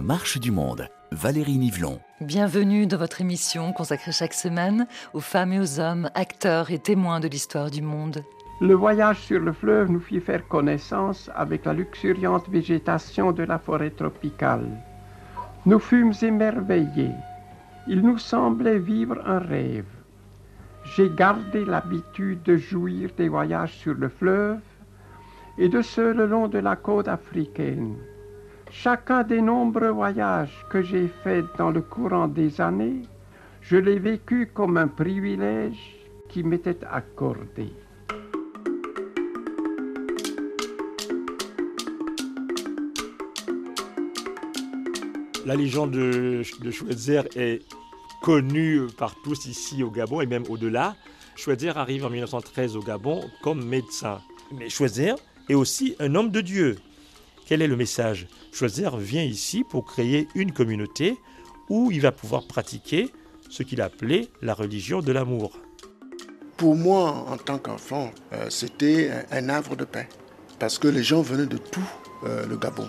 La marche du monde, Valérie Nivelon. Bienvenue dans votre émission consacrée chaque semaine aux femmes et aux hommes, acteurs et témoins de l'histoire du monde. Le voyage sur le fleuve nous fit faire connaissance avec la luxuriante végétation de la forêt tropicale. Nous fûmes émerveillés. Il nous semblait vivre un rêve. J'ai gardé l'habitude de jouir des voyages sur le fleuve et de ceux le long de la côte africaine. Chacun des nombreux voyages que j'ai faits dans le courant des années, je l'ai vécu comme un privilège qui m'était accordé. La légende de, Schweitzer est connue par tous ici au Gabon et même au-delà. Schweitzer arrive en 1913 au Gabon comme médecin. Mais Schweitzer est aussi un homme de Dieu. Quel est le message? Schweitzer vient ici pour créer une communauté où il va pouvoir pratiquer ce qu'il appelait la religion de l'amour. Pour moi, en tant qu'enfant, euh, c'était un, havre de paix. Parce que les gens venaient de tout euh, le Gabon,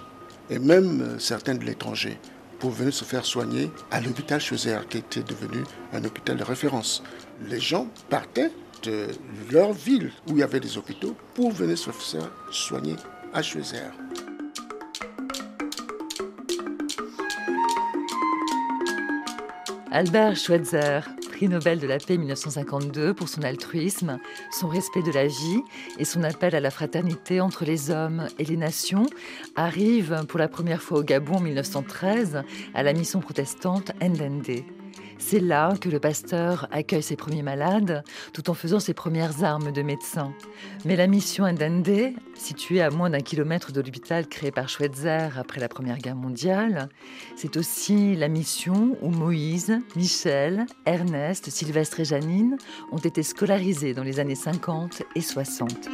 et même euh, certains de l'étranger, pour venir se faire soigner à l'hôpital Schweitzer, qui était devenu un hôpital de référence. Les gens partaient de leur ville où il y avait des hôpitaux pour venir se faire soigner à Schweitzer. Albert Schweitzer, prix Nobel de la paix 1952 pour son altruisme, son respect de la vie et son appel à la fraternité entre les hommes et les nations, arrive pour la première fois au Gabon en 1913 à la mission protestante Ndende. C'est là que le pasteur accueille ses premiers malades, tout en faisant ses premières armes de médecin. Mais la mission Ndende, située à moins d'un kilomètre de l'hôpital créé par Schweitzer après la Première Guerre mondiale, c'est aussi la mission où Moïse, Michel, Ernest, Sylvestre et Janine ont été scolarisés dans les années 50 et 60.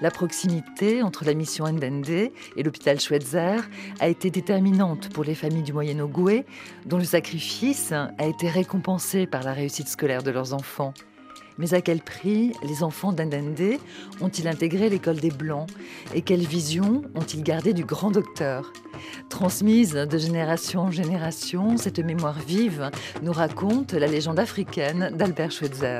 La proximité entre la mission Ndende et l'hôpital Schweitzer a été déterminante pour les familles du Moyen-Ogoué, dont le sacrifice a été récompensé par la réussite scolaire de leurs enfants. Mais à quel prix les enfants d'Ndende ont-ils intégré l'école des Blancs Et quelle vision ont-ils gardé du grand docteur? Transmise de génération en génération, cette mémoire vive nous raconte la légende africaine d'Albert Schweitzer.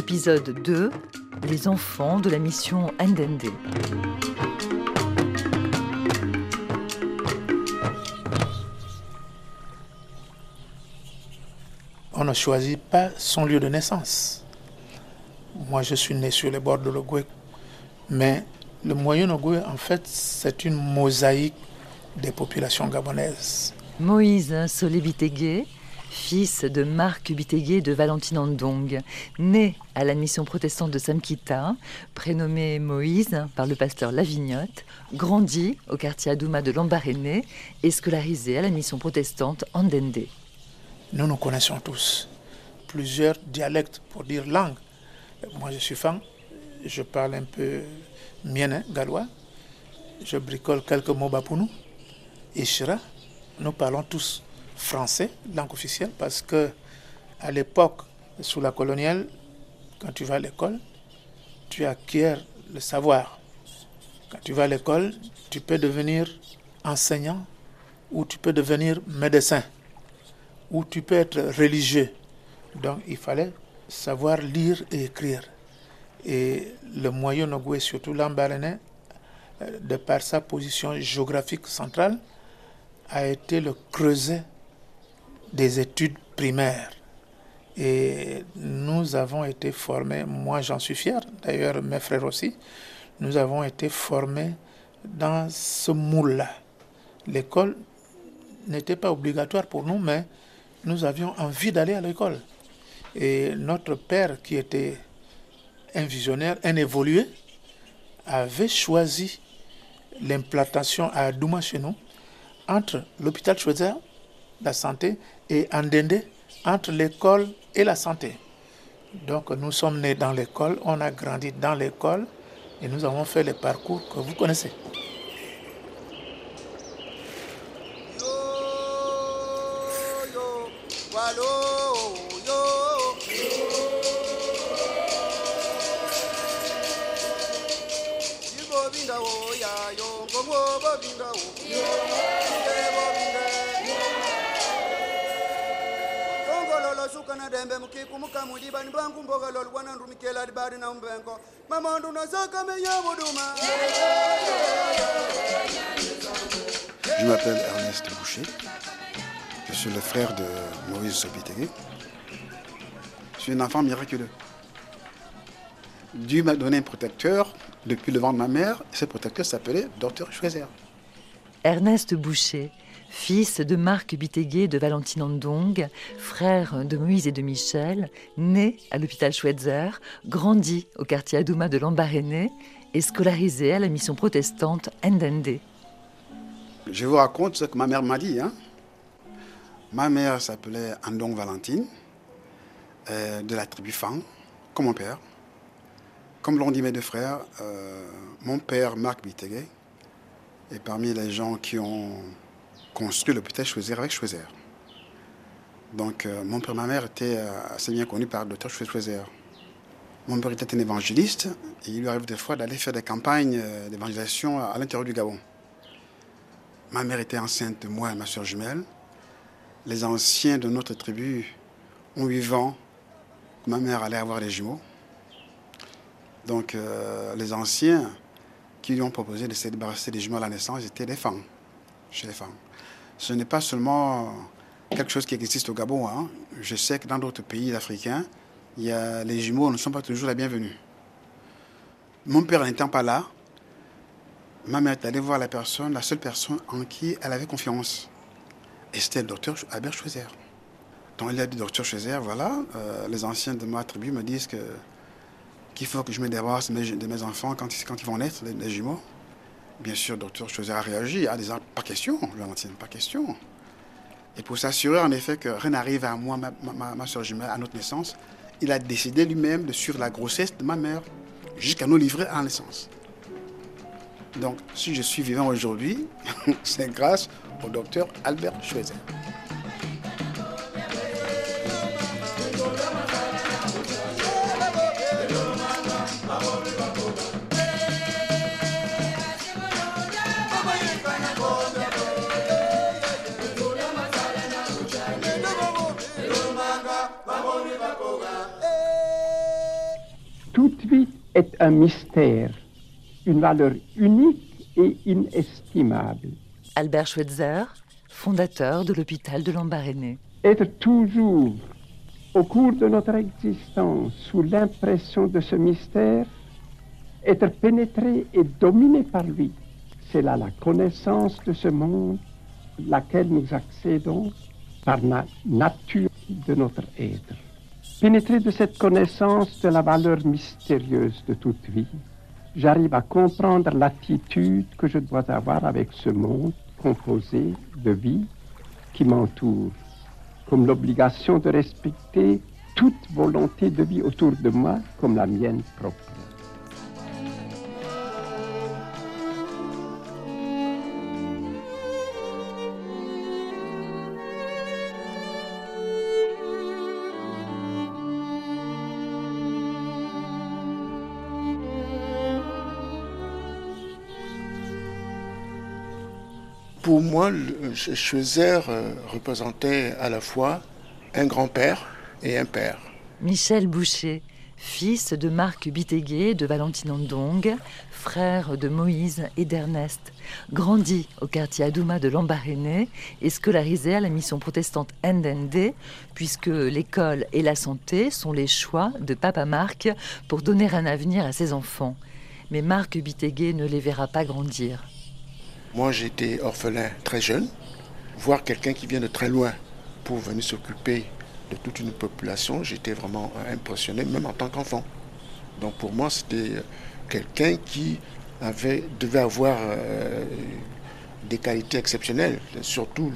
Épisode 2 Les enfants de la mission Ndende. On ne choisit pas son lieu de naissance. Moi, je suis né sur les bords de l'Ogoué, mais le Moyen-Ogoué, en fait, c'est une mosaïque des populations gabonaises. Moïse Solé-Bitégué, fils de Marc Bitégué de Valentine Andong, né à la mission protestante de Samkita, prénommé Moïse par le pasteur Lavignotte, grandi au quartier Adouma de Lambaréné et scolarisé à la mission protestante Andende. Nous nous connaissons tous. Plusieurs dialectes pour dire langue. Moi, je suis fan. Je parle un peu mien, gallois. Je bricole quelques mots bapounou. Ishira. Nous parlons tous français, langue officielle, parce que à l'époque, sous la coloniale, quand tu vas à l'école, tu acquiers le savoir. Quand tu vas à l'école, tu peux devenir enseignant ou tu peux devenir médecin ou tu peux être religieux. Donc il fallait savoir lire et écrire. Et le Moyen-Ogoué, surtout l'Ambaréné, de par sa position géographique centrale, a été le creuset des études primaires. Et nous avons été formés, moi j'en suis fier, d'ailleurs mes frères aussi, nous avons été formés dans ce moule-là. L'école n'était pas obligatoire pour nous, mais nous avions envie d'aller à l'école. Et notre père, qui était un visionnaire, un évolué, avait choisi l'implantation à Douma chez nous, entre l'hôpital Schweitzer, la santé, et Andende, entre l'école et la santé. Donc nous sommes nés dans l'école, on a grandi dans l'école et nous avons fait le parcours que vous connaissez. Je m'appelle Ernest Boucher. Je suis le frère de Maurice Sobitegui. Je suis un enfant miraculeux. Dieu m'a donné un protecteur depuis le ventre de ma mère. Ce protecteur s'appelait Docteur Schweizer. Ernest Boucher, fils de Marc Biteguet de Valentine Andong, frère de Moïse et de Michel, né à l'hôpital Schweitzer, grandi au quartier Adouma de Lambaréné et scolarisé à la mission protestante Ndende. Je vous raconte ce que ma mère m'a dit. Hein. Ma mère s'appelait Andong Valentine, euh, de la tribu Fang, comme mon père. Comme l'ont dit mes deux frères, euh, mon père, Marc Biteguet, est parmi les gens qui ont construit l'hôpital Choisir avec Choisir. Donc, euh, mon père et ma mère étaient assez bien connus par le docteur Choisir. Mon père était un évangéliste et il lui arrive des fois d'aller faire des campagnes d'évangélisation à l'intérieur du Gabon. Ma mère était enceinte de moi et ma soeur jumelle. Les anciens de notre tribu ont eu vent que ma mère allait avoir des jumeaux. Donc, euh, les anciens qui lui ont proposé de se débarrasser des jumeaux à la naissance étaient des femmes, chez les femmes. Ce n'est pas seulement quelque chose qui existe au Gabon. Hein. Je sais que dans d'autres pays africains, les jumeaux ne sont pas toujours la bienvenue. Mon père n'étant pas là, ma mère est allée voir la personne, la seule personne en qui elle avait confiance. Et c'était le docteur Albert Schweizer. Donc il a dit, docteur Schweizer, voilà, euh, les anciens de ma tribu me disent qu'il faut que je me débarrasse de mes, enfants quand, quand ils vont naître, les, jumeaux. Bien sûr, docteur Schweizer a réagi, a dit, pas question, Valentine, pas question. Et pour s'assurer en effet que rien n'arrive à moi, ma, soeur jumelle, à notre naissance, il a décidé lui-même de suivre la grossesse de ma mère jusqu'à nous livrer à la naissance. Donc, si je suis vivant aujourd'hui, c'est grâce au docteur Albert Schweizer. Est un mystère, une valeur unique et inestimable. Albert Schweitzer, fondateur de l'hôpital de Lambaréné. Être toujours, au cours de notre existence, sous l'impression de ce mystère, être pénétré et dominé par lui, c'est là la connaissance de ce monde, laquelle nous accédons par la nature de notre être. Pénétré de cette connaissance de la valeur mystérieuse de toute vie, j'arrive à comprendre l'attitude que je dois avoir avec ce monde composé de vie qui m'entoure, comme l'obligation de respecter toute volonté de vie autour de moi comme la mienne propre. Pour moi, Schweizer euh, représentait à la fois un grand-père et un père. Michel Boucher, fils de Marc Biteguet de Valentine Andong, frère de Moïse et d'Ernest, grandi au quartier Adouma de Lambaréné et scolarisé à la mission protestante Ndende, puisque l'école et la santé sont les choix de papa Marc pour donner un avenir à ses enfants. Mais Marc Biteguet ne les verra pas grandir. Moi, j'étais orphelin très jeune. Voir quelqu'un qui vient de très loin pour venir s'occuper de toute une population, j'étais vraiment impressionné, même en tant qu'enfant. Donc pour moi, c'était quelqu'un qui avait, devait avoir euh, des qualités exceptionnelles, surtout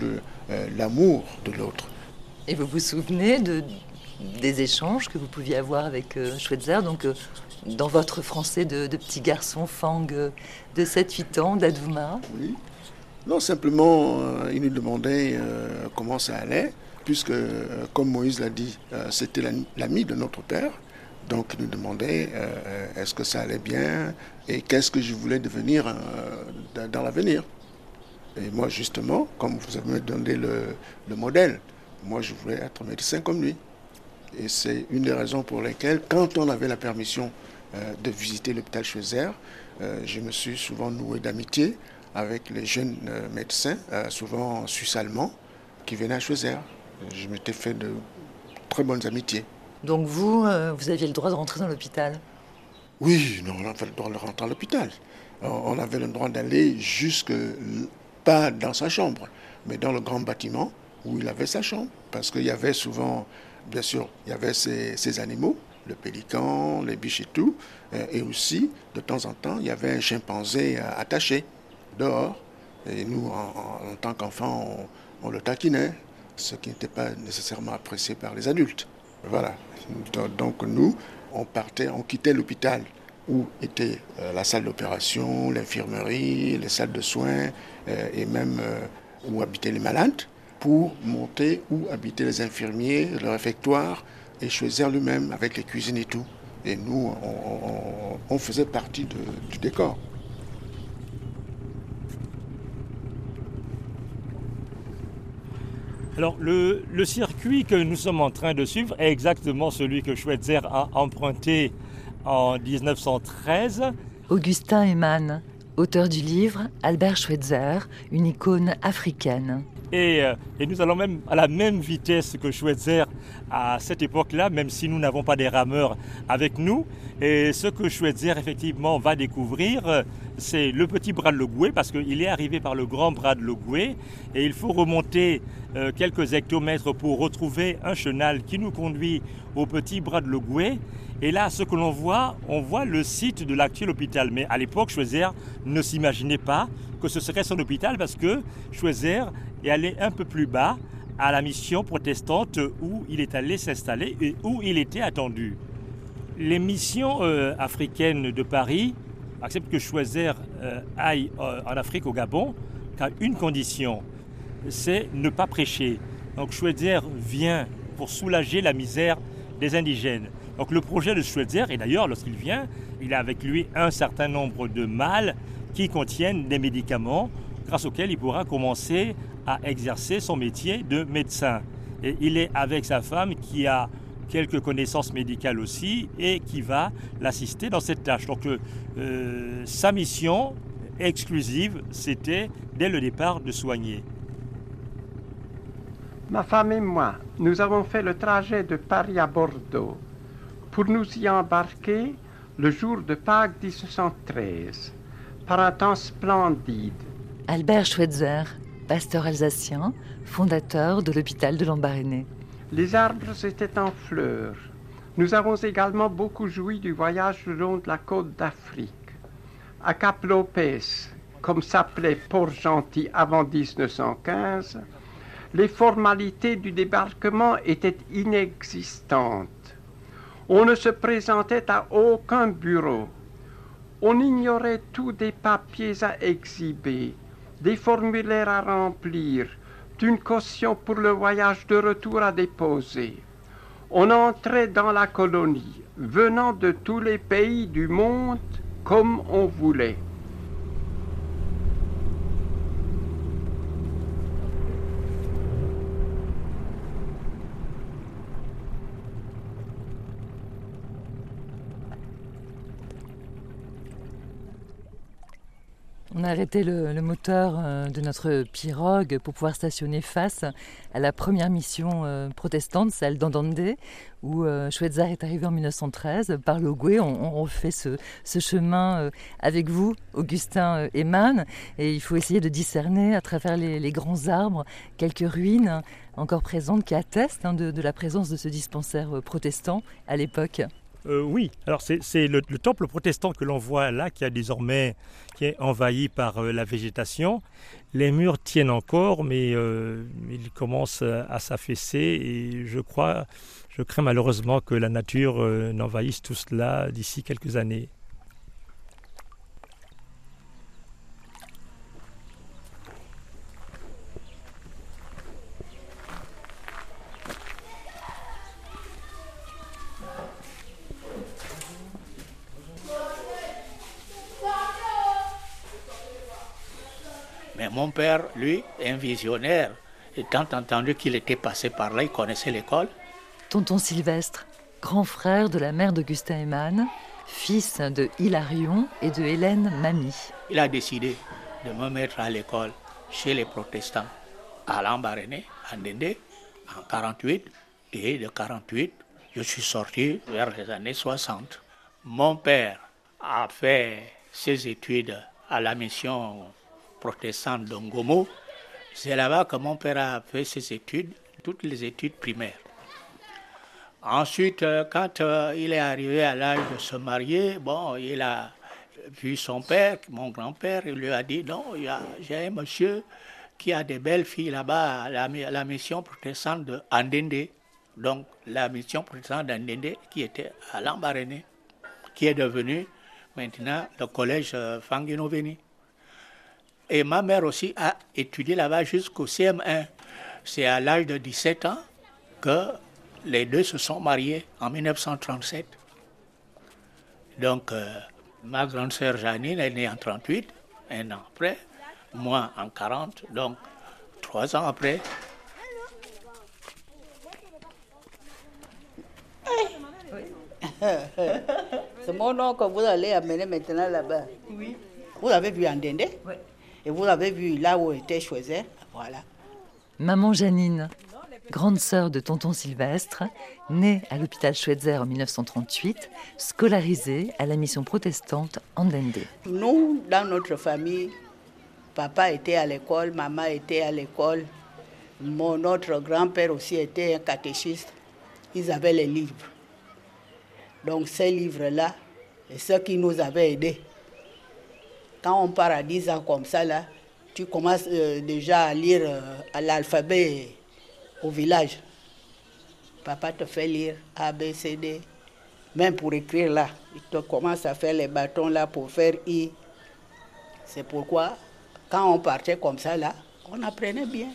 euh, l'amour de l'autre. Et vous vous souvenez de, des échanges que vous pouviez avoir avec euh, Schweitzer? Donc, dans votre français de, petit garçon Fang de 7-8 ans d'Adouma Oui. Non, simplement, il nous demandait comment ça allait, puisque, comme Moïse l'a dit, c'était l'ami de notre père. Donc il nous demandait est-ce que ça allait bien et qu'est-ce que je voulais devenir dans l'avenir. Et moi, justement, comme vous avez donné le, le modèle, moi, je voulais être médecin comme lui. Et c'est une des raisons pour lesquelles, quand on avait la permission euh, de visiter l'hôpital Schweitzer, euh, je me suis souvent noué d'amitié avec les jeunes euh, médecins, souvent suisse-allemands, qui venaient à Schweitzer. Je m'étais fait de très bonnes amitiés. Donc vous, vous aviez le droit de rentrer dans l'hôpital? Oui, non, on avait le droit de rentrer à l'hôpital. On avait le droit d'aller jusque, pas dans sa chambre, mais dans le grand bâtiment où il avait sa chambre. Parce qu'il y avait souvent bien sûr, il y avait ces, animaux, le pélican, les biches et tout. Euh, et aussi, de temps en temps, il y avait un chimpanzé euh, attaché dehors. Et nous, en, tant qu'enfants, on, le taquinait, ce qui n'était pas nécessairement apprécié par les adultes. Voilà. Donc nous, on partait, on quittait l'hôpital où était euh, la salle d'opération, l'infirmerie, les salles de soins et même où habitaient les malades pour monter où habitaient les infirmiers, le réfectoire, et choisir lui-même avec les cuisines et tout. Et nous, on, faisait partie du décor. Alors, le, le, circuit que nous sommes en train de suivre est exactement celui que Schweitzer a emprunté en 1913. Augustin Eman, auteur du livre Albert Schweitzer, une icône africaine. Euh, et, nous allons même à la même vitesse que Schweitzer à cette époque-là, même si nous n'avons pas des rameurs avec nous. Et ce que Schweitzer effectivement va découvrir, euh, c'est le petit bras de Logoué, parce qu'il est arrivé par le grand bras de Logoué, et il faut remonter euh, quelques hectomètres pour retrouver un chenal qui nous conduit au petit bras de Logoué. Et là, ce que l'on voit, on voit le site de l'actuel hôpital. Mais à l'époque, Schweitzer ne s'imaginait pas que ce serait son hôpital parce que Schweitzer est allé un peu plus bas à la mission protestante où il est allé s'installer et où il était attendu. Les missions euh, africaines de Paris acceptent que Schweitzer euh, aille en Afrique au Gabon qu'à une condition, c'est ne pas prêcher. Donc Schweitzer vient pour soulager la misère des indigènes. Donc le projet de Schweitzer, et d'ailleurs lorsqu'il vient, il a avec lui un certain nombre de mâles qui contiennent des médicaments grâce auxquels il pourra commencer à exercer son métier de médecin. Et il est avec sa femme qui a quelques connaissances médicales aussi et qui va l'assister dans cette tâche. Donc euh, sa mission exclusive, c'était dès le départ de soigner. Ma femme et moi, nous avons fait le trajet de Paris à Bordeaux pour nous y embarquer le jour de Pâques 1913, par un temps splendide. Albert Schweitzer, pasteur alsacien, fondateur de l'hôpital de Lambaréné. Les arbres étaient en fleurs. Nous avons également beaucoup joui du voyage le long de la côte d'Afrique. À Cap Lopez, comme s'appelait Port-Gentil avant 1915, les formalités du débarquement étaient inexistantes. On ne se présentait à aucun bureau. On ignorait tous des papiers à exhiber, des formulaires à remplir, d'une caution pour le voyage de retour à déposer. On entrait dans la colonie, venant de tous les pays du monde comme on voulait. On a arrêté le, moteur euh, de notre pirogue pour pouvoir stationner face à la première mission euh, protestante, celle d'Andandé, où euh, Schweitzer est arrivé en 1913 par Logoué. On, on fait ce, chemin avec vous, Augustin Eman, et il faut essayer de discerner à travers les, grands arbres quelques ruines encore présentes qui attestent hein, de la présence de ce dispensaire protestant à l'époque. Euh, oui, alors c'est le, temple protestant que l'on voit là, qui a désormais qui est envahi par euh, la végétation. Les murs tiennent encore, mais euh, ils commencent à s'affaisser et je crois, je crains malheureusement que la nature n'envahisse tout cela d'ici quelques années. Mon père, lui, un visionnaire, étant entendu qu'il était passé par là, il connaissait l'école. Tonton Sylvestre, grand frère de la mère d'Augustin Eman, fils de Hilarion et de Hélène Mamie. Il a décidé de me mettre à l'école chez les protestants à Lambaréné, à Ndende, en 48. Et de 48, je suis sorti vers les années 60. Mon père a fait ses études à la mission protestante d'Ongomo. C'est là-bas que mon père a fait ses études, toutes les études primaires. Ensuite, euh, quand euh, il est arrivé à l'âge de se marier, bon, il a vu son père, mon grand-père, il lui a dit non, j'ai un monsieur qui a des belles filles là-bas la, mission protestante de Andende. Donc, la mission protestante d'Andende qui était à Lambaréné, qui est devenue maintenant le collège euh, Fanginoveni. Et ma mère aussi a étudié là-bas jusqu'au CM1. C'est à l'âge de 17 ans que les deux se sont mariés en 1937. Donc, euh, ma grande sœur Janine est née en 38, un an après, moi en 40, donc trois ans après. C'est mon nom que vous allez amener maintenant là-bas. Oui. Vous avez vu Andende Oui. Et vous avez vu là où était choisi Voilà. Maman Janine, grande sœur de tonton Sylvestre, née à l'hôpital Schweitzer en 1938, scolarisée à la mission protestante Andende. Nous, dans notre famille, papa était à l'école, maman était à l'école, mon autre grand-père aussi était un catéchiste. Ils avaient les livres. Donc ces livres-là, c'est ce qui nous avait aidés. Quand on part à 10 ans comme ça, là, tu commences euh, déjà à lire euh, l'alphabet au village. Papa te fait lire A, B, C, D. Même pour écrire là, il te commence à faire les bâtons là pour faire I. C'est pourquoi, quand on partait comme ça là, on apprenait bien.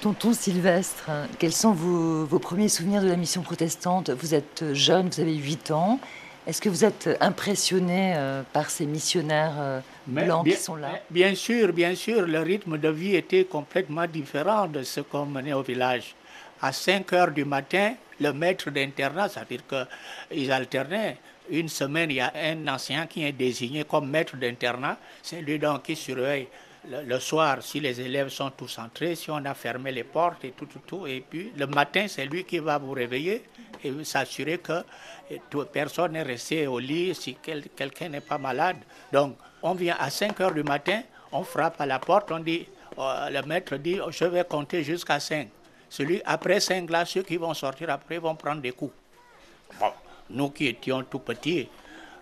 Tonton Sylvestre, quels sont vos, vos, premiers souvenirs de la mission protestante? Vous êtes jeune, vous avez 8 ans. Est-ce que vous êtes impressionné euh, par ces missionnaires euh, blancs qui sont là? Bien sûr, bien sûr, le rythme de vie était complètement différent de ce qu'on menait au village. À 5 heures du matin, le maître d'internat, c'est-à-dire qu'ils alternaient. Une semaine, il y a un ancien qui est désigné comme maître d'internat. C'est lui donc qui surveille le, soir si les élèves sont tous entrés, si on a fermé les portes et tout, tout, tout. Et puis le matin, c'est lui qui va vous réveiller et s'assurer que personne n'est resté au lit si quelqu'un n'est pas malade. Donc, on vient à 5 heures du matin, on frappe à la porte, on dit, euh, le maître dit, je vais compter jusqu'à 5. Celui après 5 là, ceux qui vont sortir après vont prendre des coups. Bon, nous qui étions tout petits,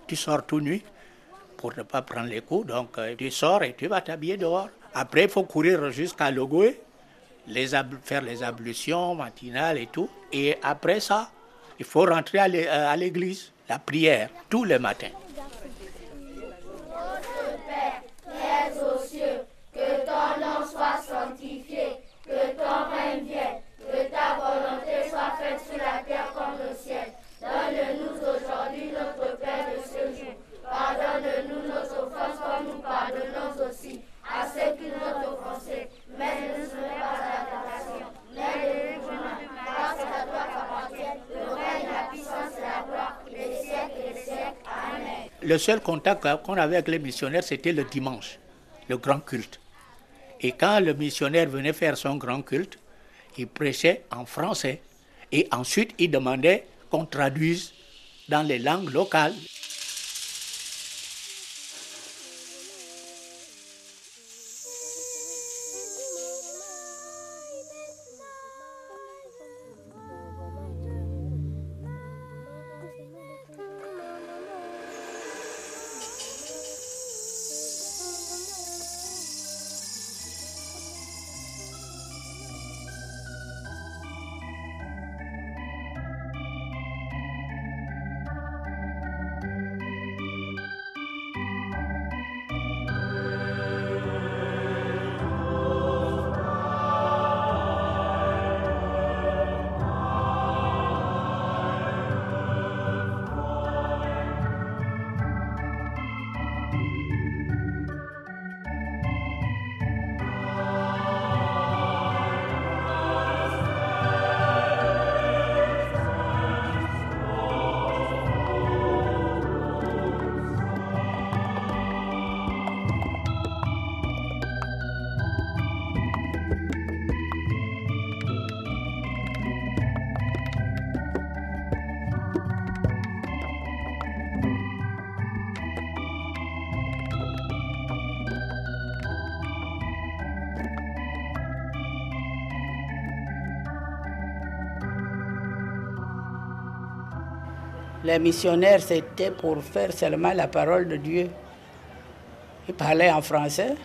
tu sors tout nuit pour ne pas prendre les coups, donc euh, tu sors et tu vas t'habiller dehors. Après, il faut courir jusqu'à Logoué, faire les ablutions matinales et tout. Et après ça, il faut rentrer euh, à l'église, la prière, tous les matins. Le seul contact qu'on avait avec les missionnaires, c'était le dimanche, le grand culte. Et quand le missionnaire venait faire son grand culte, il prêchait en français. Et ensuite, il demandait qu'on traduise dans les langues locales. Les missionnaires, c'était pour faire seulement la parole de Dieu. Ils parlaient en français.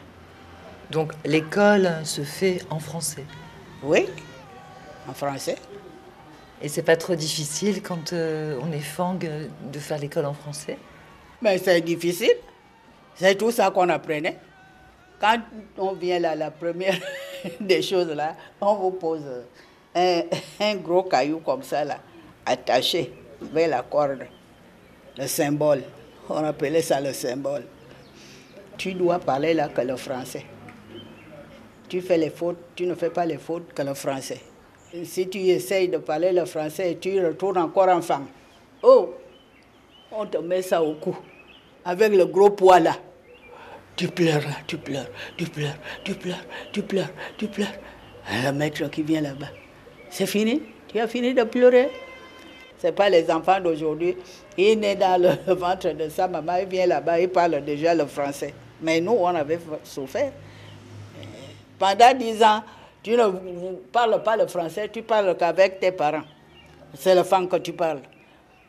Donc l'école se fait en français Oui, en français. Et c'est pas trop difficile quand euh, on est fang de faire l'école en français? Mais c'est difficile. C'est tout ça qu'on apprenait. Quand on vient là, la première des choses là, on vous pose un, un gros caillou comme ça là, attaché vers la corde, le symbole. On appelait ça le symbole. Tu dois parler là que le français. Tu fais les fautes, tu ne fais pas les fautes que le français. Si tu essayes de parler le français, tu retournes encore en femme. Oh, on te met ça au cou, avec le gros poids là. Tu pleures là, tu pleures, tu pleures, tu pleures, tu pleures, tu pleures. Le maître qui vient là-bas. C'est fini? Tu as fini de pleurer? Ce pas les enfants d'aujourd'hui. Il est dans le ventre de sa maman, il vient là-bas, il parle déjà le français. Mais nous, on avait souffert. Pendant dix ans, tu ne parles pas le français, tu parles qu'avec tes parents. C'est le fang que tu parles.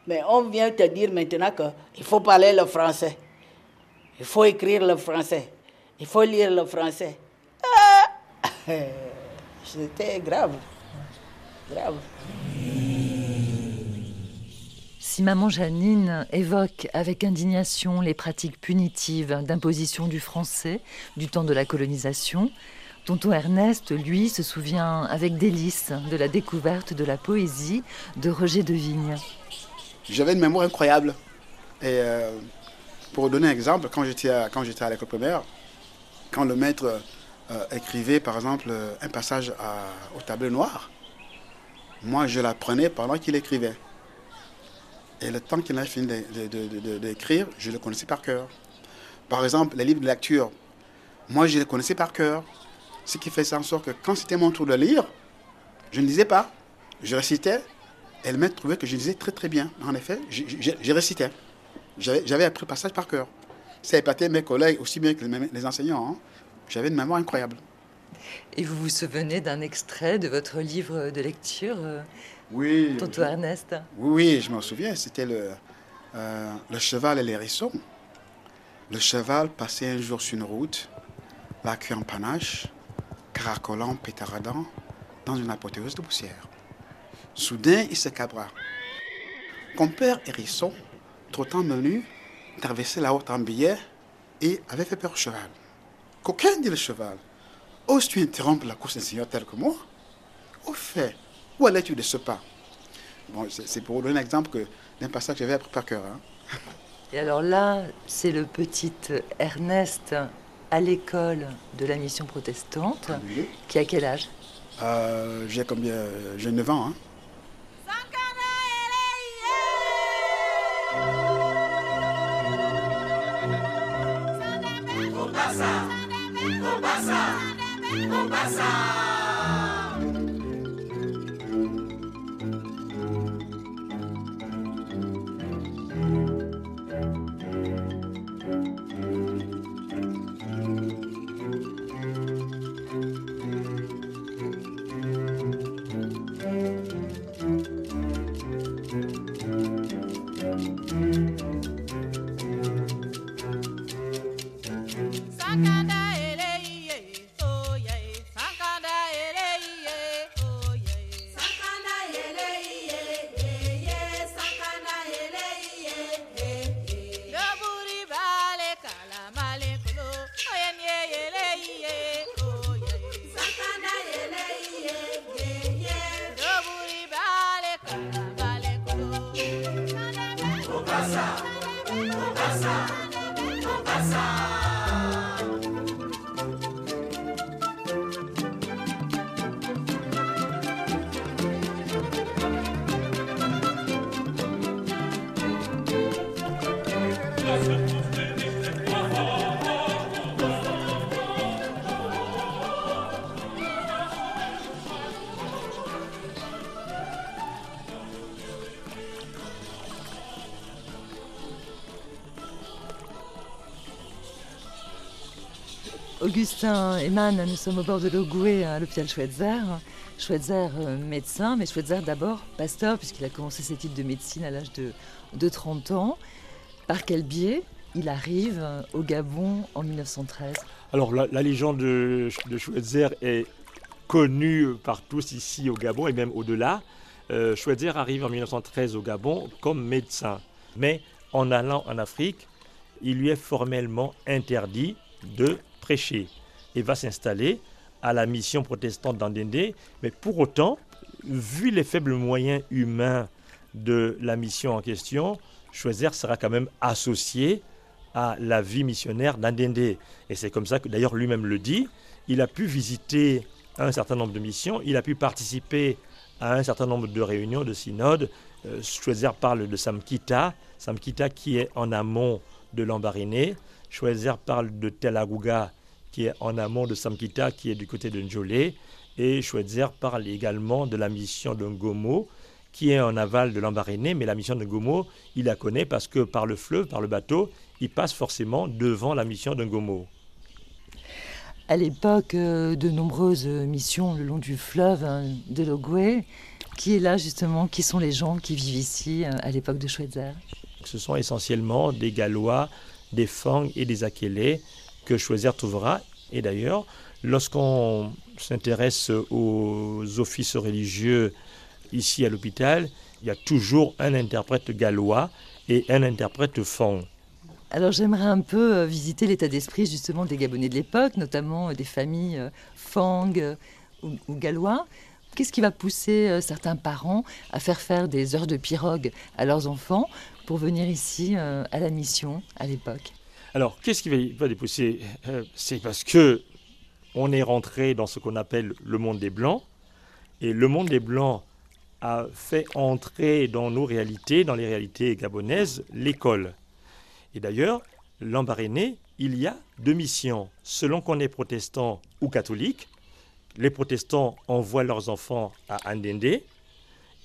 Mais on vient te dire maintenant qu'il faut parler le français. Il faut écrire le français. Il faut lire le français. Ah! C'était grave. Grave. Si maman Janine évoque avec indignation les pratiques punitives d'imposition du français du temps de la colonisation, Tonton Ernest, lui, se souvient avec délice de la découverte de la poésie de Roger de Vigne. J'avais une mémoire incroyable. Et euh, pour donner un exemple, quand j'étais à, quand j'étais à l'école primaire, quand le maître euh, écrivait par exemple un passage au tableau noir, moi je l'apprenais pendant qu'il écrivait. Et le temps qu'il a fini d'écrire, je le connaissais par cœur. Par exemple, les livres de lecture, moi je les connaissais par cœur. Ce qui fait en sorte que quand c'était mon tour de lire, je ne lisais pas. Je récitais. Et le maître trouvait que je lisais très très bien. En effet, je, récitais. J'avais appris le passage par cœur. Ça épatait mes collègues aussi bien que les, enseignants. Hein. J'avais une mémoire incroyable. Et vous vous souvenez d'un extrait de votre livre de lecture euh, Oui. Ernest Oui, oui, je m'en souviens. C'était le, euh, le cheval et les hérissons. Le cheval passait un jour sur une route, la queue en panache, caracolant, pétaradant, dans une apothéose de poussière. Soudain, il se cabra. Compère Hérisson, trottant menu, traversait la haute en billet et avait fait peur au cheval. Coquin, dit le cheval, oses-tu interrompre la course d'un seigneur tel que moi? Au fait, où allais-tu de ce pas? Bon, c'est pour vous donner un exemple d'un passage que j'avais appris par cœur. Hein. Et alors là, c'est le petit Ernest à l'école de la mission protestante, ah qui a quel âge? Euh, J'ai combien? J'ai 9 ans. Hein. Augustin et Man, nous sommes au bord de l'Ogoué à l'hôpital Schweitzer. Schweitzer, euh, médecin, mais Schweitzer d'abord pasteur, puisqu'il a commencé ses études de médecine à l'âge de, de 30 ans. Par quel biais il arrive euh, au Gabon en 1913 Alors la, légende de, de, Schweitzer est connue par tous ici au Gabon et même au-delà. Euh, Schweitzer arrive en 1913 au Gabon comme médecin. Mais en allant en Afrique, il lui est formellement interdit de et va s'installer à la mission protestante d'Andende. Mais pour autant, vu les faibles moyens humains de la mission en question, Schweitzer sera quand même associé à la vie missionnaire d'Andende. Et c'est comme ça que d'ailleurs lui-même le dit. Il a pu visiter un certain nombre de missions, il a pu participer à un certain nombre de réunions, de synodes. Euh, Schweitzer parle de Samkita, Samkita qui est en amont de Lambaréné. Schweitzer parle de Telaguga qui est en amont de Samkita, qui est du côté de Njolé. Et Schweitzer parle également de la mission de Ngomo, qui est en aval de Lambaréné. Mais la mission de Ngomo, il la connaît parce que par le fleuve, par le bateau, il passe forcément devant la mission de Ngomo. À l'époque, euh, de nombreuses missions le long du fleuve hein, de l'Ogoué. Qui est là justement Qui sont les gens qui vivent ici euh, à l'époque de Schweitzer Ce sont essentiellement des Gallois, des Fang et des Akélés que Schweitzer trouvera. Et d'ailleurs, lorsqu'on s'intéresse aux offices religieux ici à l'hôpital, il y a toujours un interprète gallois et un interprète fang. Alors j'aimerais un peu euh, visiter l'état d'esprit justement des Gabonais de l'époque, notamment euh, des familles euh, fang ou, gallois. Qu'est-ce qui va pousser certains parents à faire faire des heures de pirogue à leurs enfants pour venir ici à la mission à l'époque? Alors, qu'est-ce qui va, les pousser? Euh, C'est parce que on est rentré dans ce qu'on appelle le monde des Blancs, et le monde des Blancs a fait entrer dans nos réalités, dans les réalités gabonaises, l'école. Et d'ailleurs, l'embaréné, il y a deux missions. Selon qu'on est protestant ou catholique, les protestants envoient leurs enfants à Andende,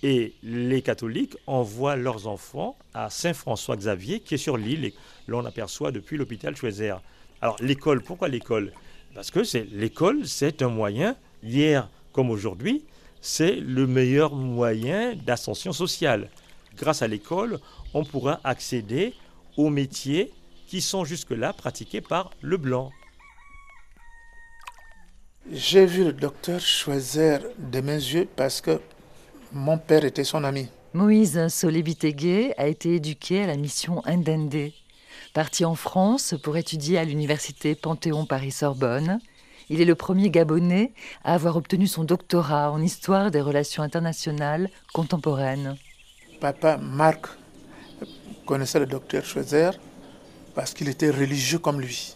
et les catholiques envoient leurs enfants à Saint-François-Xavier, qui est sur l'île, et l'on aperçoit depuis l'hôpital Schweizer. Alors l'école, pourquoi l'école? Parce que c'est l'école, c'est un moyen, hier comme aujourd'hui, c'est le meilleur moyen d'ascension sociale. Grâce à l'école, on pourra accéder aux métiers qui sont jusque-là pratiqués par le blanc. J'ai vu le docteur Schweizer de mes yeux parce que mon père était son ami. Moïse Solé a été éduqué à la mission Indende. Parti en France pour étudier à l'université Panthéon Paris-Sorbonne, il est le premier Gabonais à avoir obtenu son doctorat en histoire des relations internationales contemporaines. Papa Marc connaissait le docteur Schweitzer parce qu'il était religieux comme lui.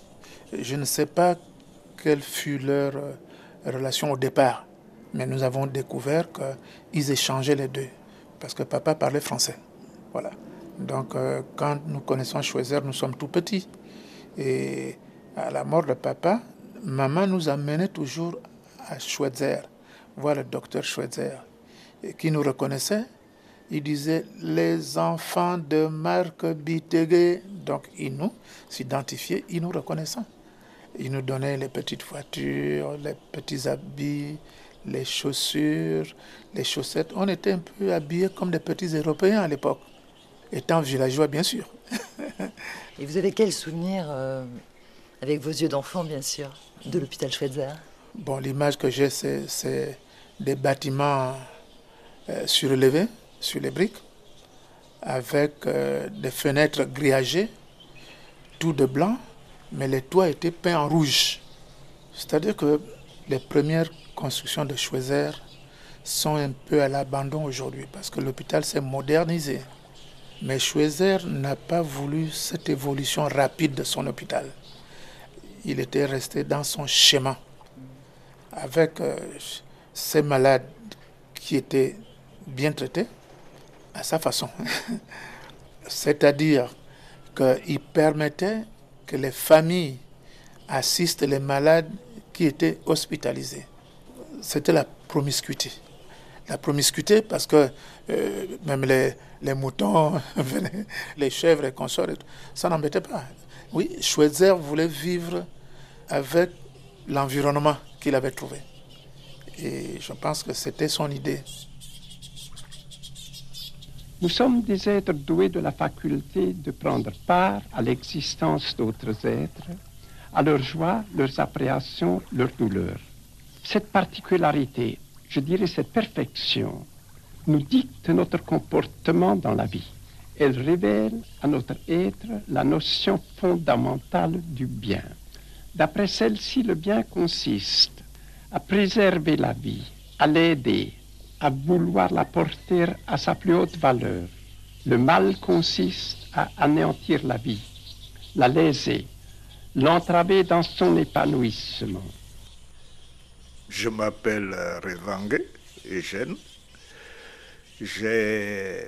Je ne sais pas quelle fut leur euh, relation au départ. Mais nous avons découvert qu'ils échangeaient les deux, parce que papa parlait français. Voilà. Donc, euh, quand nous connaissons Schweizer, nous sommes tout petits. Et à la mort de papa, maman nous amenait toujours à Schweitzer, voir le docteur Schweitzer, et qui nous reconnaissait. Il disait les enfants de Marc Bitegué. Donc, il nous s'identifiait, il nous reconnaissait. Il nous donnait les petites voitures, les petits habits, les chaussures, les chaussettes. On était un peu habillés comme des petits Européens à l'époque, étant villageois bien sûr. Et vous avez quel souvenir, euh, avec vos yeux d'enfant bien sûr, de l'hôpital Schweitzer? Bon, l'image que j'ai, c'est des bâtiments euh, surélevés sur les briques, avec euh, des fenêtres grillagées, tout de blanc, mais les toits étaient peints en rouge. C'est-à-dire que les premières constructions de Schweizer sont un peu à l'abandon aujourd'hui parce que l'hôpital s'est modernisé. Mais Schweizer n'a pas voulu cette évolution rapide de son hôpital. Il était resté dans son schéma avec euh, ces malades qui étaient bien traités à sa façon. C'est-à-dire qu'il permettait que les familles assistent les malades qui étaient hospitalisés c'était la promiscuité. La promiscuité parce que euh, même les, les moutons, les chèvres et consorts, ça n'embêtait pas. Oui, Schweitzer voulait vivre avec l'environnement qu'il avait trouvé. Et je pense que c'était son idée. Nous sommes des êtres doués de la faculté de prendre part à l'existence d'autres êtres, à leurs joies, leurs appréhensions, leurs douleurs. Cette particularité, je dirais cette perfection, nous dicte notre comportement dans la vie. Elle révèle à notre être la notion fondamentale du bien. D'après celle-ci, le bien consiste à préserver la vie, à l'aider, à vouloir la porter à sa plus haute valeur. Le mal consiste à anéantir la vie, la léser, l'entraver dans son épanouissement. Je m'appelle Revangue Eugène. J'ai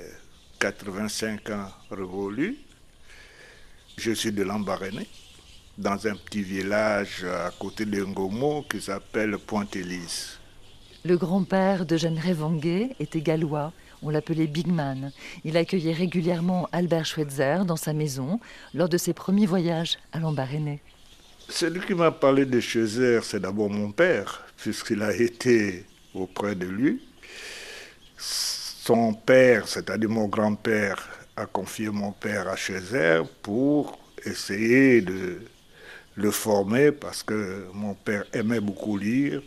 85 ans révolus. Je suis de l'Ambaréné, dans un petit village à côté de Ngomo qui s'appelle Pointe-Élise. Le grand-père de Jeanne était gallois. On l'appelait Big Man. Il accueillait régulièrement Albert Schweitzer dans sa maison lors de ses premiers voyages à l'Ambaréné. Celui qui m'a parlé de Schweitzer, c'est d'abord mon père, puisqu'il a été auprès de lui. Son père, c'est-à-dire mon grand-père, a confié mon père à Schweitzer pour essayer de le former parce que mon père aimait beaucoup lire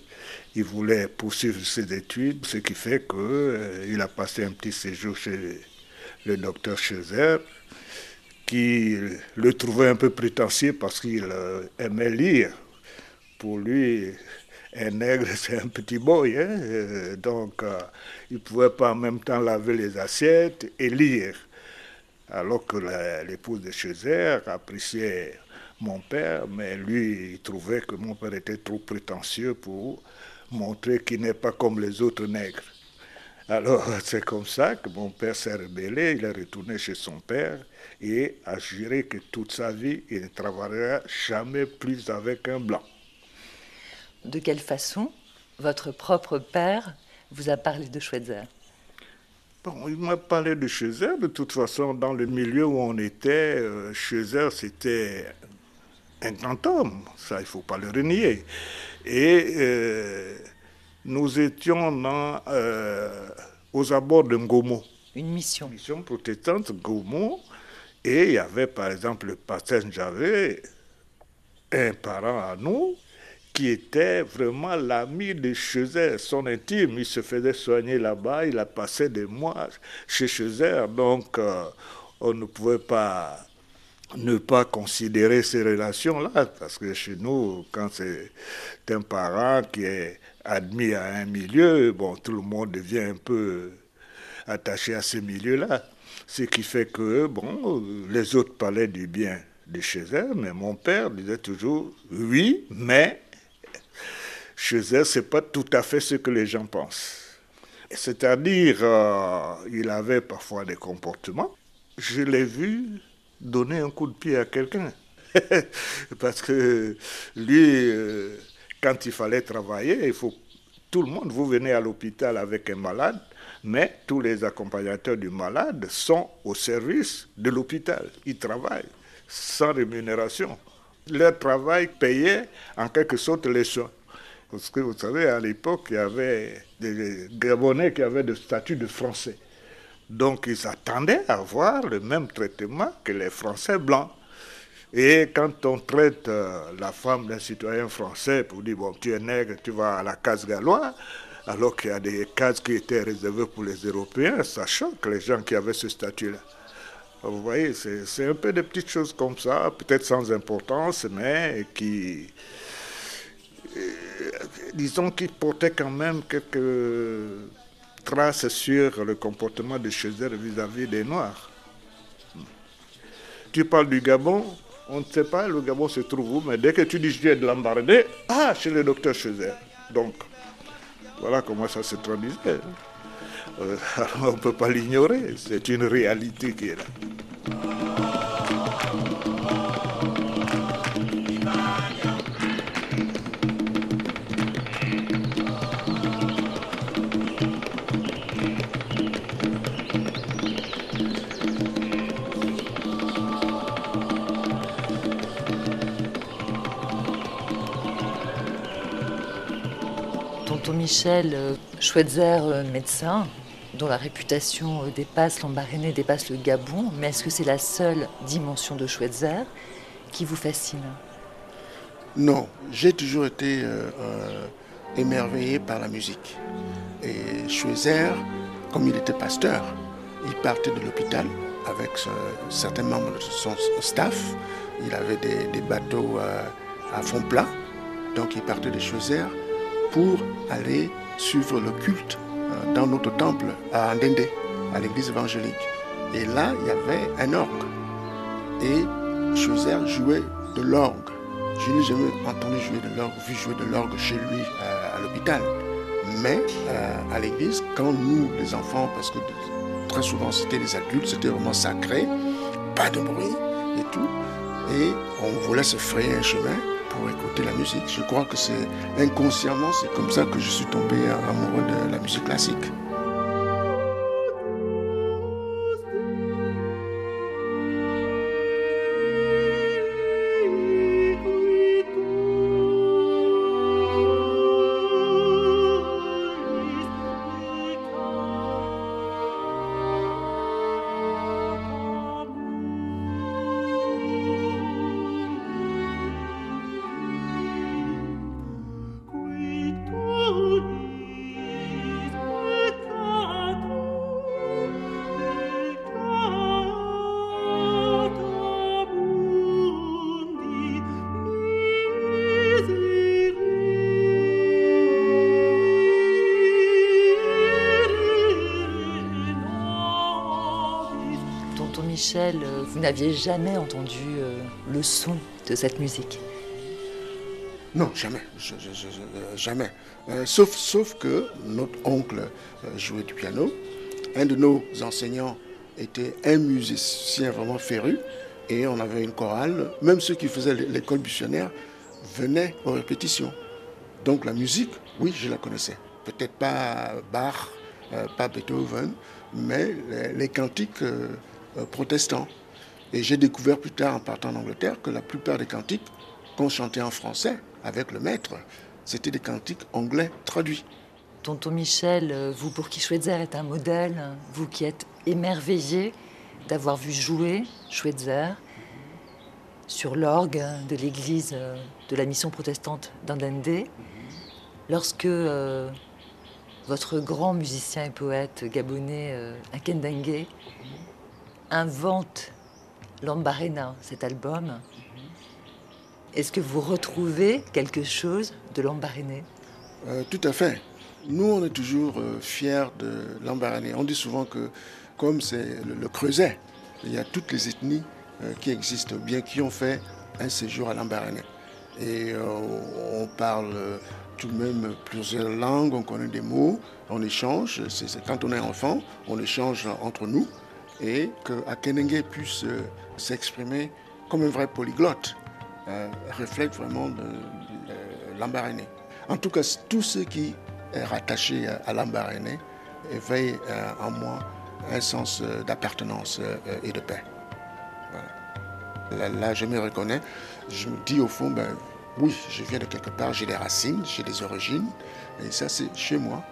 il voulait poursuivre ses études, ce qui fait qu'il euh, a passé un petit séjour chez le docteur Chezer, qui le trouvait un peu prétentieux parce qu'il euh, aimait lire. Pour lui, un nègre, c'est un petit boy, hein, euh, donc il ne pouvait pas en même temps laver les assiettes et lire. Alors que l'épouse de Chezer appréciait mon père, mais lui, il trouvait que mon père était trop prétentieux pour montrer qu'il n'est pas comme les autres nègres. Alors c'est comme ça que mon père s'est rebellé, il est retourné chez son père et a juré que toute sa vie, il ne travaillera jamais plus avec un blanc. De quelle façon votre propre père vous a parlé de Schweitzer? Bon, il m'a parlé de Schweitzer. De toute façon, dans le milieu où on était, euh, Schweitzer, c'était un grand homme. Ça, il ne faut pas le renier. Et euh, nous étions dans, euh, aux abords de Ngomo. Une mission. Une mission protestante, Ngomo. Et il y avait par exemple le pasteur Javé, un parent à nous, qui était vraiment l'ami de Chezer, son intime. Il se faisait soigner là-bas, il a passé des mois chez Chezer, donc euh, on ne pouvait pas ne pas considérer ces relations-là, parce que chez nous, quand c'est un parent qui est admis à un milieu, bon, tout le monde devient un peu attaché à ce milieu-là. Ce qui fait que, bon, les autres parlaient du bien de chez eux, mais mon père disait toujours oui, mais chez eux, c'est pas tout à fait ce que les gens pensent. C'est-à-dire, euh, il avait parfois des comportements. Je l'ai vu donner un coup de pied à quelqu'un. Parce que lui, euh, quand il fallait travailler, il faut tout le monde, vous venez à l'hôpital avec un malade, mais tous les accompagnateurs du malade sont au service de l'hôpital. Ils travaillent sans rémunération. Leur travail payait en quelque sorte les soins. Parce que vous savez, à l'époque, il y avait des Gabonais qui avaient le statut de Français. Donc ils attendaient à avoir le même traitement que les Français blancs. Et quand on traite euh, la femme d'un citoyen français pour dire, bon, tu es nègre, tu vas à la case galloise, alors qu'il y a des cases qui étaient réservées pour les Européens, ça choque les gens qui avaient ce statut-là. Vous voyez, c'est un peu des petites choses comme ça, peut-être sans importance, mais qui, disons, qui portaient quand même quelques trace sur le comportement de Chezer vis-à-vis des Noirs. Tu parles du Gabon, on ne sait pas, le Gabon se trouve où, mais dès que tu dis je de l'Ambardé, ah, chez le docteur Chezer. Donc, voilà comment ça se traduisait. Euh, on ne peut pas l'ignorer, c'est une réalité qui est là. Michel euh, Schweitzer, euh, médecin, dont la réputation euh, dépasse l'Ambaréné, dépasse le Gabon, mais est-ce que c'est la seule dimension de Schweitzer qui vous fascine? Non, j'ai toujours été émerveillé par la musique. Et Schweitzer, comme il était pasteur, il partait de l'hôpital avec certains membres de son staff. Il avait des, des bateaux à fond plat. Donc il partait de Schweitzer pour aller suivre le culte euh, dans notre temple à Andende, à l'église évangélique. Et là, il y avait un orgue. Et Schweitzer jouait de l'orgue. Je n'ai jamais entendu jouer de l'orgue, vu jouer de l'orgue chez lui euh, à l'hôpital. Mais euh, à l'église, quand nous, les enfants, parce que très souvent c'était les adultes, c'était vraiment sacré, pas de bruit et tout, et on voulait se frayer un chemin pour écouter la musique. Je crois que c'est inconsciemment, c'est comme ça que je suis tombé amoureux de la musique classique. Vous n'aviez jamais entendu euh, le son de cette musique? Non, jamais. Je- jamais. Euh, sauf, que notre oncle euh, jouait du piano. Un de nos enseignants était un musicien vraiment féru. Et on avait une chorale. Même ceux qui faisaient l'é- l'école missionnaire venaient aux répétitions. Donc la musique, oui, je la connaissais. Peut-être pas Bach, euh, pas Beethoven, mais les, cantiques euh, euh, protestants. Et j'ai découvert plus tard, en partant en Angleterre, que la plupart des cantiques qu'on chantait en français avec le maître, c'était des cantiques anglais traduits. Tonton Michel, euh, vous pour qui Schweitzer est un modèle, vous qui êtes émerveillé d'avoir vu jouer Schweitzer sur l'orgue de l'église euh, de la mission protestante d'Andende, lorsque euh, votre grand musicien et poète gabonais euh, invente Lambarena, cet album, est-ce que vous retrouvez quelque chose de Lambaréné? Euh, tout à fait. Nous, on est toujours euh, fiers de l'Ambarané. On dit souvent que, comme c'est le, Creuset, il y a toutes les ethnies euh, qui existent, bien qui ont fait un séjour à l'Ambarané. Et on parle tout de même plusieurs langues, on connaît des mots, on échange. C'est, quand on est enfant, on échange entre nous. Et que puisse s'exprimer comme un vrai polyglotte euh, reflète vraiment le- l'Ambarané. En tout cas, tout ce qui est rattaché à, l'Ambarané éveille euh, en moi un sens euh, d'appartenance euh, et de paix. Là, là, je me reconnais. Je me dis au fond, ben, oui, je viens de quelque part, j'ai des racines, j'ai des origines, et ça, c'est chez moi.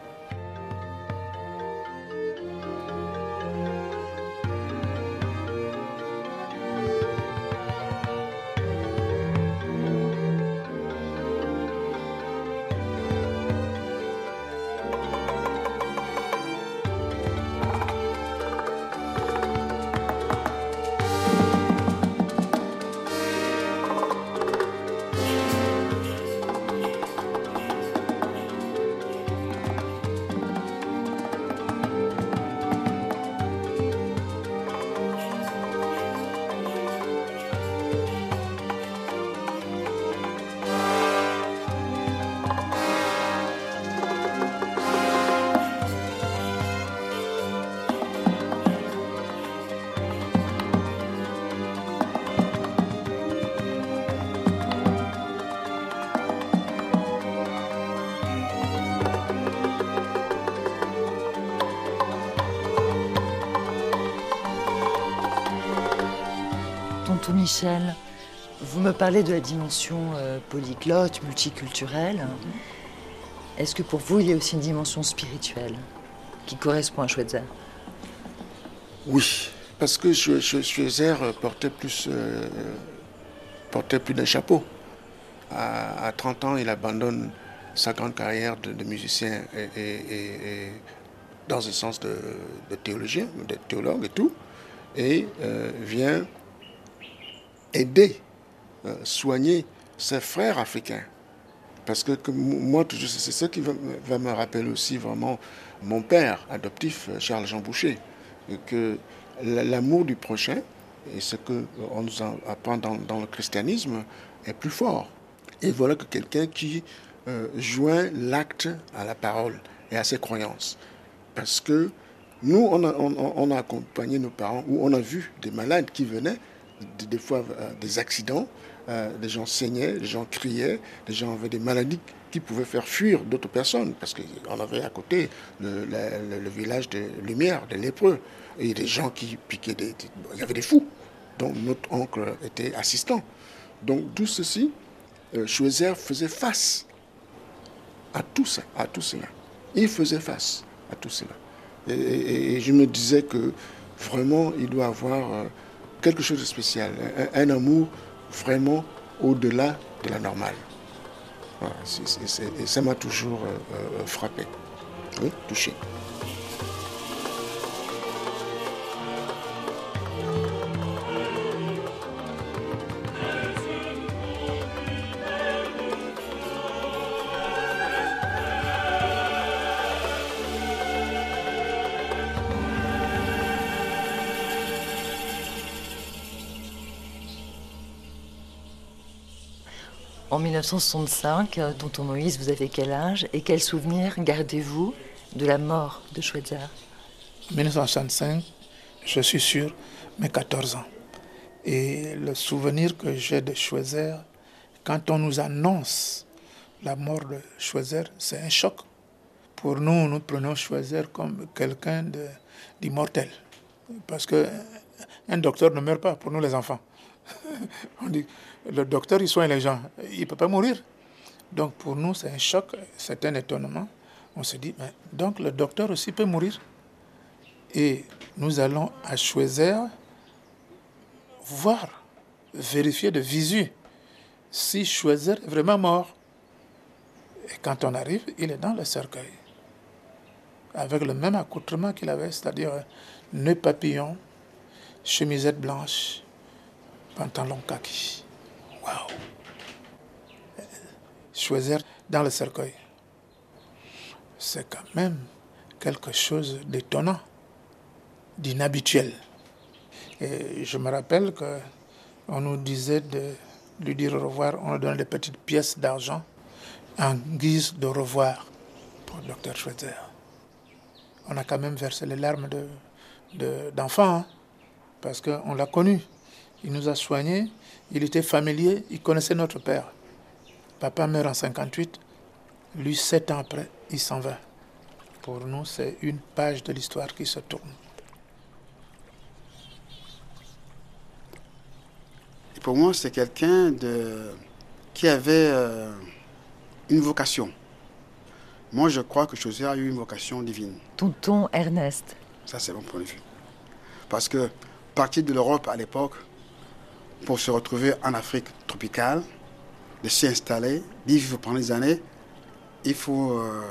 Michel, vous me parlez de la dimension euh, polyglotte, multiculturelle. Est-ce que pour vous, il y a aussi une dimension spirituelle qui correspond à Schweitzer? Oui, parce que Schweitzer portait plus, euh, portait plus d'un chapeau. À, 30 ans, il abandonne sa grande carrière de, musicien et, dans un sens de, théologien, de théologue et tout, et euh, vient aider, euh, soigner ses frères africains. Parce que, moi, c'est ce qui va, me rappeler aussi vraiment mon père adoptif, Charles Jean Boucher, que l'amour du prochain, et ce qu'on nous apprend dans, le christianisme, est plus fort. Et voilà que quelqu'un qui euh, joint l'acte à la parole et à ses croyances. Parce que nous, on a, on a accompagné nos parents, ou on a vu des malades qui venaient, des fois euh, des accidents, euh, les gens saignaient, les gens criaient, les gens avaient des maladies qui pouvaient faire fuir d'autres personnes, parce qu'on avait à côté le, village de Lumière, des lépreux, et des gens qui piquaient des, Il y avait des fous, dont notre oncle était assistant. Donc tout ceci, euh, faisait face à tout ça, à tout cela. Il faisait face à tout cela. Et, je me disais que vraiment, il doit avoir quelque chose de spécial, un amour vraiment au-delà de la normale. et ça m'a toujours euh, euh, frappé, touché. En 1965, euh, tonton Moïse, vous avez quel âge et quel souvenir gardez-vous de la mort de Schweitzer En 1965, je suis sur mes 14 ans. Et le souvenir que j'ai de Schweitzer, quand on nous annonce la mort de Schweitzer, c'est un choc. Pour nous, nous prenons Schweitzer comme quelqu'un d'immortel. Parce qu'un docteur ne meurt pas pour nous les enfants. on dit, le docteur, il soigne les gens. Il ne peut pas mourir. Donc pour nous, c'est un choc, c'est un étonnement. On se dit, mais donc le docteur aussi peut mourir. Et nous allons à Schweizer voir, vérifier de visu si Schweizer est vraiment mort. Et quand on arrive, il est dans le cercueil. Avec le même accoutrement qu'il avait, c'est-à-dire nœud papillon, chemisette blanche, pantalon kaki. Waouh Choisir dans le cercueil, c'est quand même quelque chose d'étonnant, d'inhabituel. Et je me rappelle que on nous disait de lui dire au revoir, on nous donnait des petites pièces d'argent en guise de revoir pour le docteur Schweitzer. On a quand même versé les larmes d'enfants, de, hein, parce qu'on l'a connu. Il nous a soignés, il était familier, il connaissait notre père. Papa meurt en 58, lui, sept ans après, il s'en va. Pour nous, c'est une page de l'histoire qui se tourne. pour moi, c'est quelqu'un de... qui avait euh, une vocation. Moi, je crois que José a eu une vocation divine. Tonton Ernest. Ça, c'est mon point de vue. Parce que partir de l'Europe à l'époque, pour se retrouver en Afrique tropicale, de s'y installer, vivre pendant des années, il faut. Euh,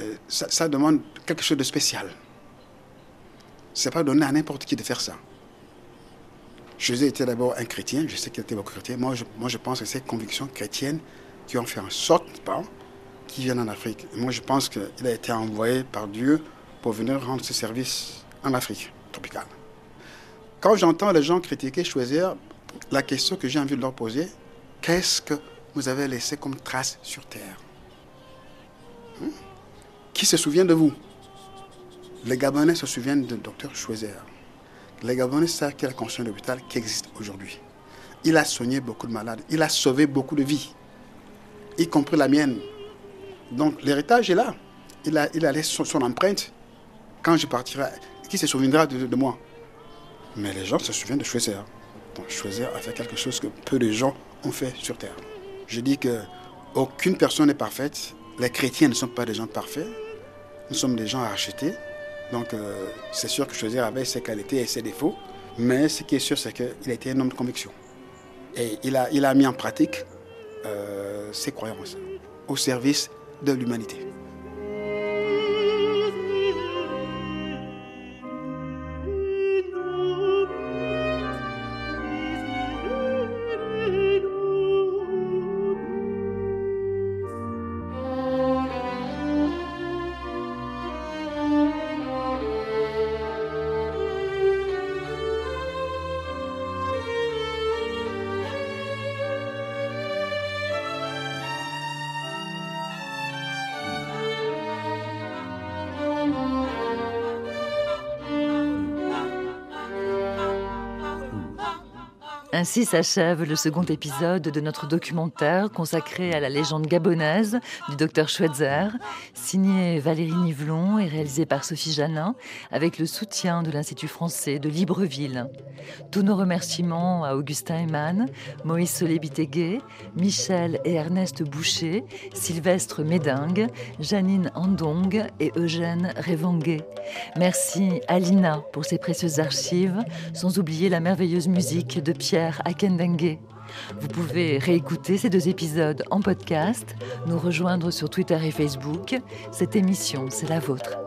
euh, ça, demande quelque chose de spécial. C'est pas donné à n'importe qui de faire ça. José était d'abord un chrétien, je sais qu'il était beaucoup chrétien. Moi je, moi, je pense que c'est convictions chrétiennes qui ont fait en sorte qu'il vienne en Afrique. moi, je pense qu'il a été envoyé par Dieu pour venir rendre ce service en Afrique tropicale. Quand j'entends les gens critiquer, choisir, la question que j'ai envie de leur poser, qu'est-ce que vous avez laissé comme trace sur Terre? Hmm? Qui se souvient de vous? Les Gabonais se souviennent du docteur Choiser. Les Gabonais savent qu'il a la conscience d'hôpital qui existe aujourd'hui. Il a soigné beaucoup de malades. Il a sauvé beaucoup de vies, y compris la mienne. Donc l'héritage est là. Il a laissé son, empreinte. Quand je partirai, qui se souviendra de moi? Mais les gens se souviennent de choisir. Donc choisir a fait quelque chose que peu de gens ont fait sur Terre. Je dis que aucune personne n'est parfaite les chrétiens ne sont pas des gens parfaits. Nous sommes des gens à acheter. Donc, euh, c'est sûr que Choisir avait ses qualités et ses défauts. Mais ce qui est sûr, c'est qu'il était un homme de conviction. Et il a, il a mis en pratique euh, ses croyances au service de l'humanité. Ainsi s'achève le second épisode de notre documentaire consacré à la légende gabonaise du docteur Schweitzer, signé Valérie Nivelon et réalisé par Sophie Janin, avec le soutien de l'Institut français de Libreville. Tous nos remerciements à Augustin Eman, Moïse Solé-Biteguet, Michel et Ernest Boucher, Sylvestre Médingue, Janine Andong et Eugène Révanguet. Merci à Lina pour ses précieuses archives, sans oublier la merveilleuse musique de Pierre à Akendengue. Vous pouvez réécouter ces deux épisodes en podcast, nous rejoindre sur Twitter et Facebook. Cette émission, c'est la vôtre.